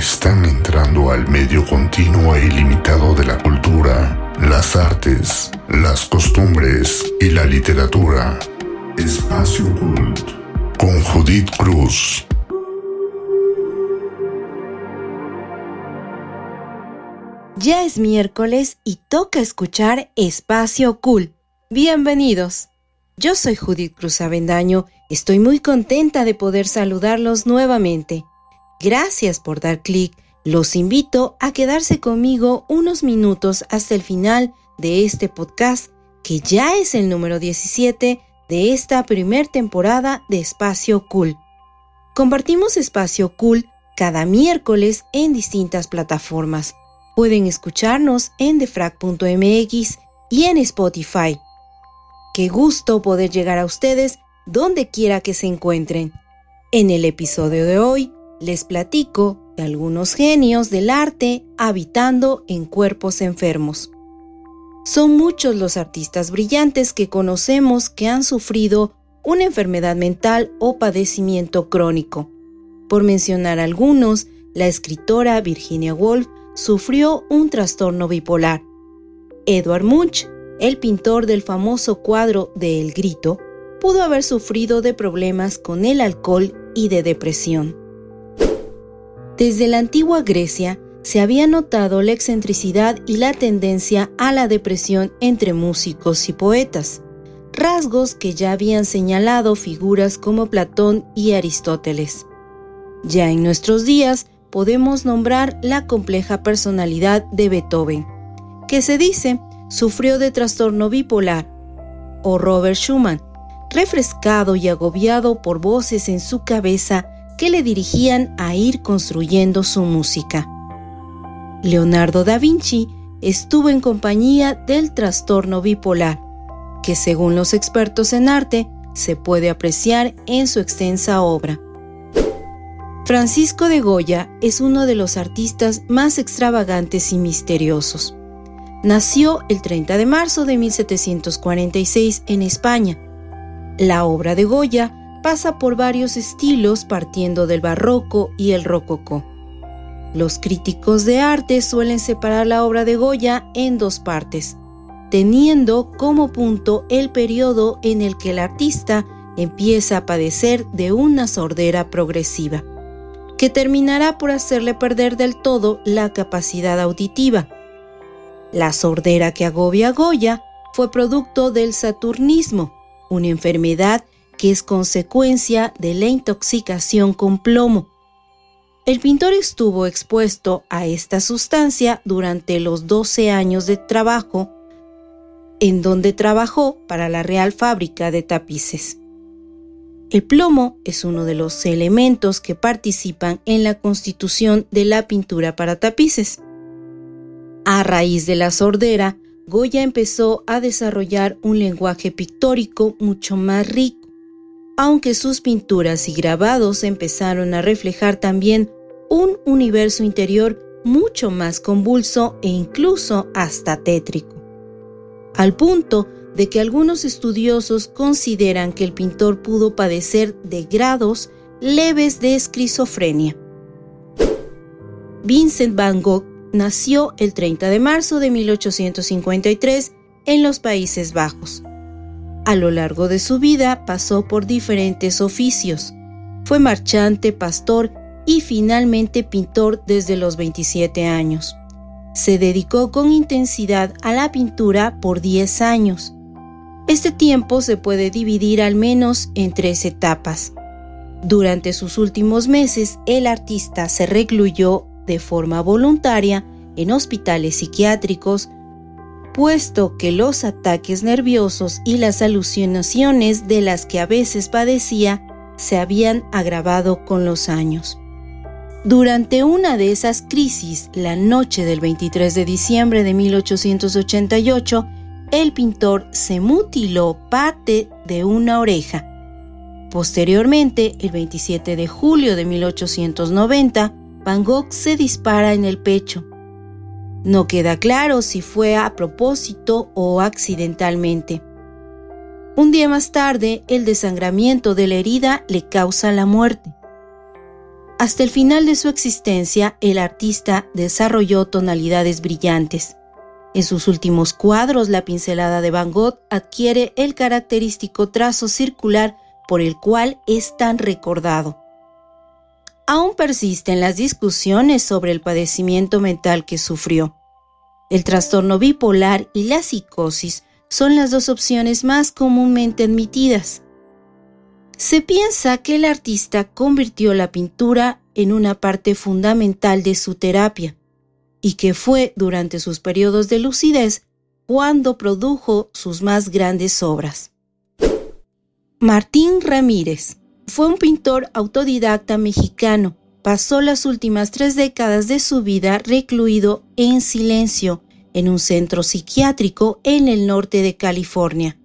están entrando al medio continuo e ilimitado de la cultura, las artes, las costumbres y la literatura. Espacio Cult con Judith Cruz. Ya es miércoles y toca escuchar Espacio Cool. Bienvenidos. Yo soy Judith Cruz Avendaño. Estoy muy contenta de poder saludarlos nuevamente. Gracias por dar clic. Los invito a quedarse conmigo unos minutos hasta el final de este podcast, que ya es el número 17 de esta primer temporada de Espacio Cool. Compartimos Espacio Cool cada miércoles en distintas plataformas. Pueden escucharnos en defrag.mx y en Spotify. Qué gusto poder llegar a ustedes donde quiera que se encuentren. En el episodio de hoy les platico de algunos genios del arte habitando en cuerpos enfermos. Son muchos los artistas brillantes que conocemos que han sufrido una enfermedad mental o padecimiento crónico. Por mencionar algunos, la escritora Virginia Woolf sufrió un trastorno bipolar. Edward Munch, el pintor del famoso cuadro de El Grito, pudo haber sufrido de problemas con el alcohol y de depresión. Desde la antigua Grecia se había notado la excentricidad y la tendencia a la depresión entre músicos y poetas, rasgos que ya habían señalado figuras como Platón y Aristóteles. Ya en nuestros días podemos nombrar la compleja personalidad de Beethoven, que se dice sufrió de trastorno bipolar, o Robert Schumann, refrescado y agobiado por voces en su cabeza que le dirigían a ir construyendo su música. Leonardo da Vinci estuvo en compañía del trastorno bipolar, que según los expertos en arte se puede apreciar en su extensa obra. Francisco de Goya es uno de los artistas más extravagantes y misteriosos. Nació el 30 de marzo de 1746 en España. La obra de Goya pasa por varios estilos partiendo del barroco y el rococó. Los críticos de arte suelen separar la obra de Goya en dos partes, teniendo como punto el periodo en el que el artista empieza a padecer de una sordera progresiva, que terminará por hacerle perder del todo la capacidad auditiva. La sordera que agobia a Goya fue producto del saturnismo, una enfermedad que es consecuencia de la intoxicación con plomo. El pintor estuvo expuesto a esta sustancia durante los 12 años de trabajo en donde trabajó para la Real Fábrica de Tapices. El plomo es uno de los elementos que participan en la constitución de la pintura para tapices. A raíz de la sordera, Goya empezó a desarrollar un lenguaje pictórico mucho más rico aunque sus pinturas y grabados empezaron a reflejar también un universo interior mucho más convulso e incluso hasta tétrico, al punto de que algunos estudiosos consideran que el pintor pudo padecer de grados leves de esquizofrenia. Vincent van Gogh nació el 30 de marzo de 1853 en los Países Bajos. A lo largo de su vida pasó por diferentes oficios. Fue marchante, pastor y finalmente pintor desde los 27 años. Se dedicó con intensidad a la pintura por 10 años. Este tiempo se puede dividir al menos en tres etapas. Durante sus últimos meses, el artista se recluyó de forma voluntaria en hospitales psiquiátricos puesto que los ataques nerviosos y las alucinaciones de las que a veces padecía se habían agravado con los años. Durante una de esas crisis, la noche del 23 de diciembre de 1888, el pintor se mutiló parte de una oreja. Posteriormente, el 27 de julio de 1890, Van Gogh se dispara en el pecho. No queda claro si fue a propósito o accidentalmente. Un día más tarde, el desangramiento de la herida le causa la muerte. Hasta el final de su existencia, el artista desarrolló tonalidades brillantes. En sus últimos cuadros, la pincelada de Van Gogh adquiere el característico trazo circular por el cual es tan recordado. Aún persisten las discusiones sobre el padecimiento mental que sufrió. El trastorno bipolar y la psicosis son las dos opciones más comúnmente admitidas. Se piensa que el artista convirtió la pintura en una parte fundamental de su terapia y que fue durante sus periodos de lucidez cuando produjo sus más grandes obras. Martín Ramírez fue un pintor autodidacta mexicano. Pasó las últimas tres décadas de su vida recluido en silencio en un centro psiquiátrico en el norte de California.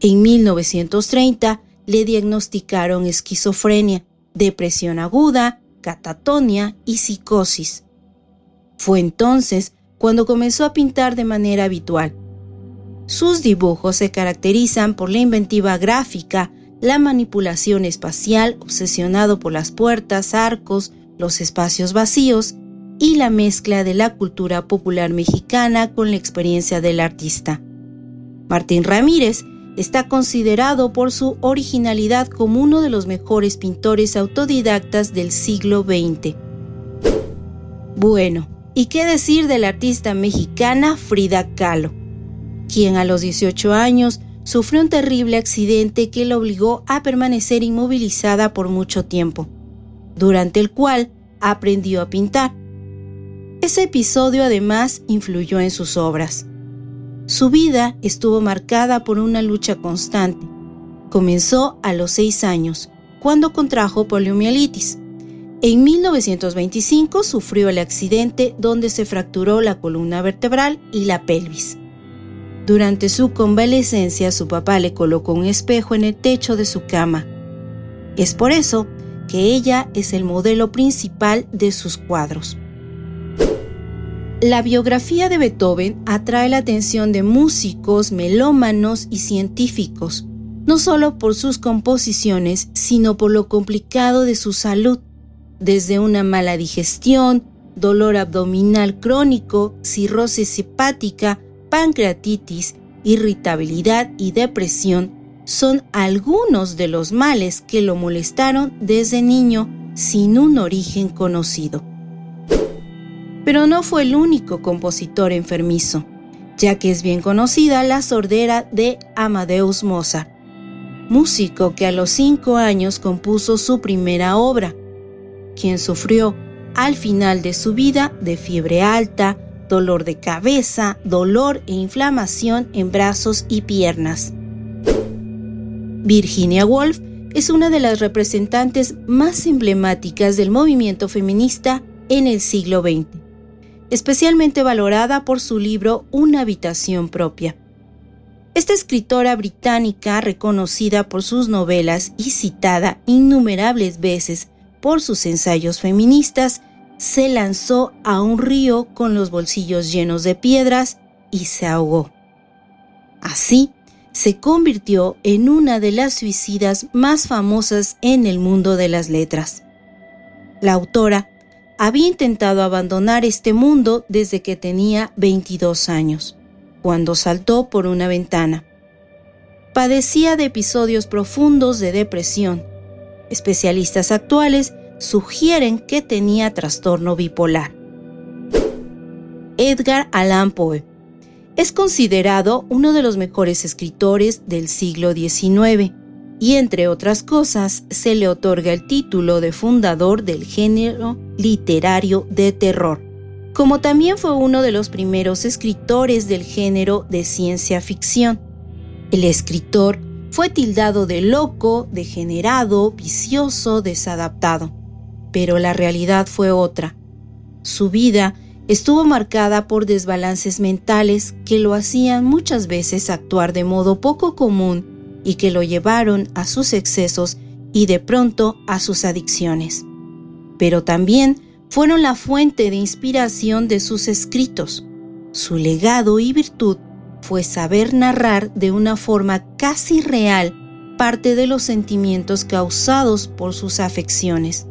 En 1930 le diagnosticaron esquizofrenia, depresión aguda, catatonia y psicosis. Fue entonces cuando comenzó a pintar de manera habitual. Sus dibujos se caracterizan por la inventiva gráfica, la manipulación espacial, obsesionado por las puertas, arcos, los espacios vacíos y la mezcla de la cultura popular mexicana con la experiencia del artista. Martín Ramírez está considerado por su originalidad como uno de los mejores pintores autodidactas del siglo XX. Bueno, ¿y qué decir de la artista mexicana Frida Kahlo? quien a los 18 años sufrió un terrible accidente que la obligó a permanecer inmovilizada por mucho tiempo, durante el cual aprendió a pintar. Ese episodio además influyó en sus obras. Su vida estuvo marcada por una lucha constante. Comenzó a los seis años, cuando contrajo poliomielitis. En 1925 sufrió el accidente donde se fracturó la columna vertebral y la pelvis. Durante su convalecencia su papá le colocó un espejo en el techo de su cama. Es por eso que ella es el modelo principal de sus cuadros. La biografía de Beethoven atrae la atención de músicos, melómanos y científicos, no solo por sus composiciones, sino por lo complicado de su salud, desde una mala digestión, dolor abdominal crónico, cirrosis hepática, pancreatitis, irritabilidad y depresión son algunos de los males que lo molestaron desde niño sin un origen conocido. Pero no fue el único compositor enfermizo, ya que es bien conocida la sordera de Amadeus Mozart, músico que a los cinco años compuso su primera obra, quien sufrió al final de su vida de fiebre alta, dolor de cabeza, dolor e inflamación en brazos y piernas. Virginia Woolf es una de las representantes más emblemáticas del movimiento feminista en el siglo XX especialmente valorada por su libro Una habitación propia. Esta escritora británica, reconocida por sus novelas y citada innumerables veces por sus ensayos feministas, se lanzó a un río con los bolsillos llenos de piedras y se ahogó. Así, se convirtió en una de las suicidas más famosas en el mundo de las letras. La autora había intentado abandonar este mundo desde que tenía 22 años, cuando saltó por una ventana. Padecía de episodios profundos de depresión. Especialistas actuales sugieren que tenía trastorno bipolar. Edgar Allan Poe es considerado uno de los mejores escritores del siglo XIX y entre otras cosas se le otorga el título de fundador del género literario de terror, como también fue uno de los primeros escritores del género de ciencia ficción. El escritor fue tildado de loco, degenerado, vicioso, desadaptado, pero la realidad fue otra. Su vida estuvo marcada por desbalances mentales que lo hacían muchas veces actuar de modo poco común y que lo llevaron a sus excesos y de pronto a sus adicciones. Pero también fueron la fuente de inspiración de sus escritos. Su legado y virtud fue saber narrar de una forma casi real parte de los sentimientos causados por sus afecciones.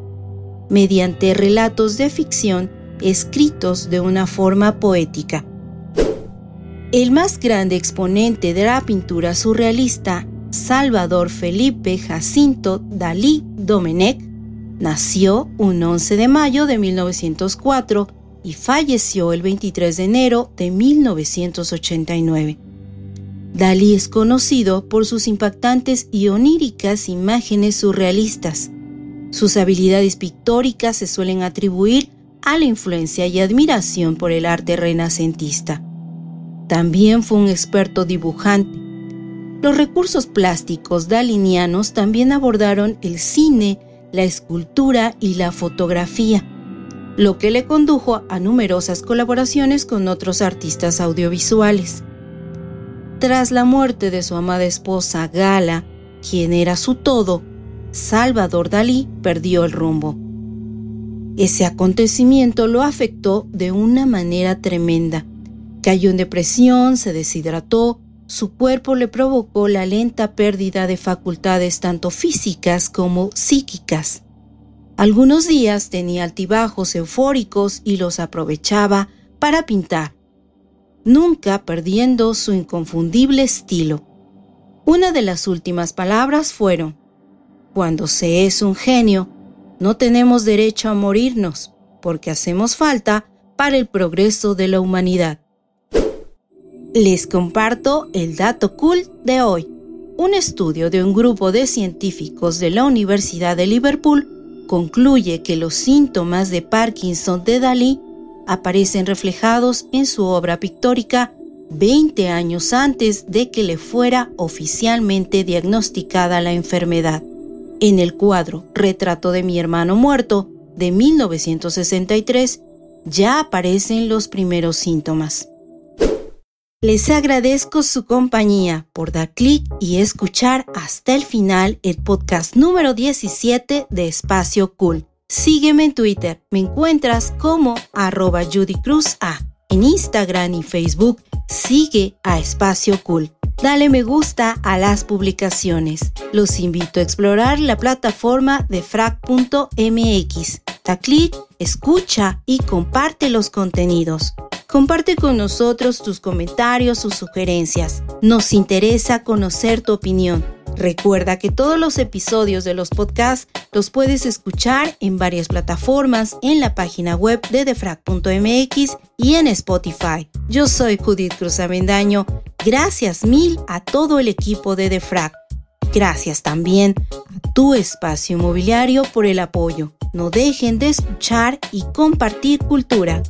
Mediante relatos de ficción escritos de una forma poética. El más grande exponente de la pintura surrealista, Salvador Felipe Jacinto Dalí Domenech, nació un 11 de mayo de 1904 y falleció el 23 de enero de 1989. Dalí es conocido por sus impactantes y oníricas imágenes surrealistas. Sus habilidades pictóricas se suelen atribuir a la influencia y admiración por el arte renacentista. También fue un experto dibujante. Los recursos plásticos dalinianos también abordaron el cine, la escultura y la fotografía, lo que le condujo a numerosas colaboraciones con otros artistas audiovisuales. Tras la muerte de su amada esposa Gala, quien era su todo, Salvador Dalí perdió el rumbo. Ese acontecimiento lo afectó de una manera tremenda. Cayó en depresión, se deshidrató, su cuerpo le provocó la lenta pérdida de facultades tanto físicas como psíquicas. Algunos días tenía altibajos eufóricos y los aprovechaba para pintar, nunca perdiendo su inconfundible estilo. Una de las últimas palabras fueron, cuando se es un genio, no tenemos derecho a morirnos, porque hacemos falta para el progreso de la humanidad. Les comparto el dato cool de hoy. Un estudio de un grupo de científicos de la Universidad de Liverpool concluye que los síntomas de Parkinson de Dalí aparecen reflejados en su obra pictórica 20 años antes de que le fuera oficialmente diagnosticada la enfermedad. En el cuadro Retrato de mi hermano muerto de 1963 ya aparecen los primeros síntomas. Les agradezco su compañía por dar clic y escuchar hasta el final el podcast número 17 de Espacio Cool. Sígueme en Twitter, me encuentras como arroba Judy Cruz A. En Instagram y Facebook sigue a Espacio Cool. Dale me gusta a las publicaciones. Los invito a explorar la plataforma de frac.mx. Da clic, escucha y comparte los contenidos. Comparte con nosotros tus comentarios o sugerencias. Nos interesa conocer tu opinión. Recuerda que todos los episodios de los podcasts los puedes escuchar en varias plataformas en la página web de defrag.mx y en Spotify. Yo soy Judith Cruz Avendaño. Gracias mil a todo el equipo de Defrag. Gracias también a tu espacio inmobiliario por el apoyo. No dejen de escuchar y compartir cultura.